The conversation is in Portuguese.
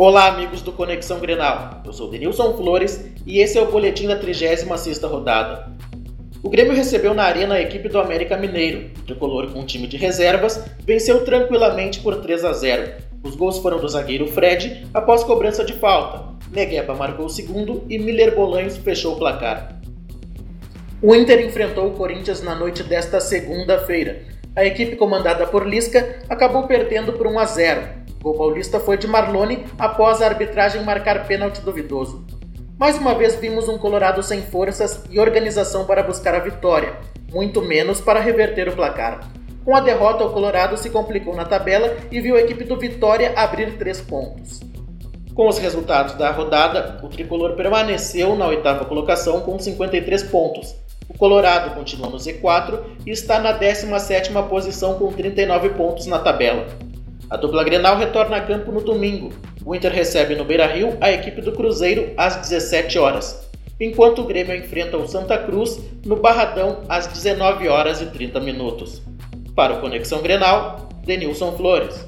Olá, amigos do Conexão Grenal. Eu sou Denilson Flores e esse é o boletim da 36ª rodada. O Grêmio recebeu na arena a equipe do América Mineiro. O tricolor com um time de reservas venceu tranquilamente por 3 a 0. Os gols foram do zagueiro Fred após cobrança de falta. Negueba marcou o segundo e Miller Bolanhos fechou o placar. O Inter enfrentou o Corinthians na noite desta segunda-feira. A equipe comandada por Lisca acabou perdendo por 1 a 0. Gol paulista foi de Marlone após a arbitragem marcar pênalti duvidoso. Mais uma vez vimos um Colorado sem forças e organização para buscar a vitória, muito menos para reverter o placar. Com a derrota, o Colorado se complicou na tabela e viu a equipe do Vitória abrir três pontos. Com os resultados da rodada, o tricolor permaneceu na oitava colocação com 53 pontos. O Colorado continua no Z4 e está na 17ª posição com 39 pontos na tabela. A dupla Grenal retorna a campo no domingo. O Inter recebe no Beira-Rio a equipe do Cruzeiro às 17 horas, enquanto o Grêmio enfrenta o Santa Cruz no Barradão às 19 horas e 30 minutos. Para o Conexão Grenal, Denilson Flores.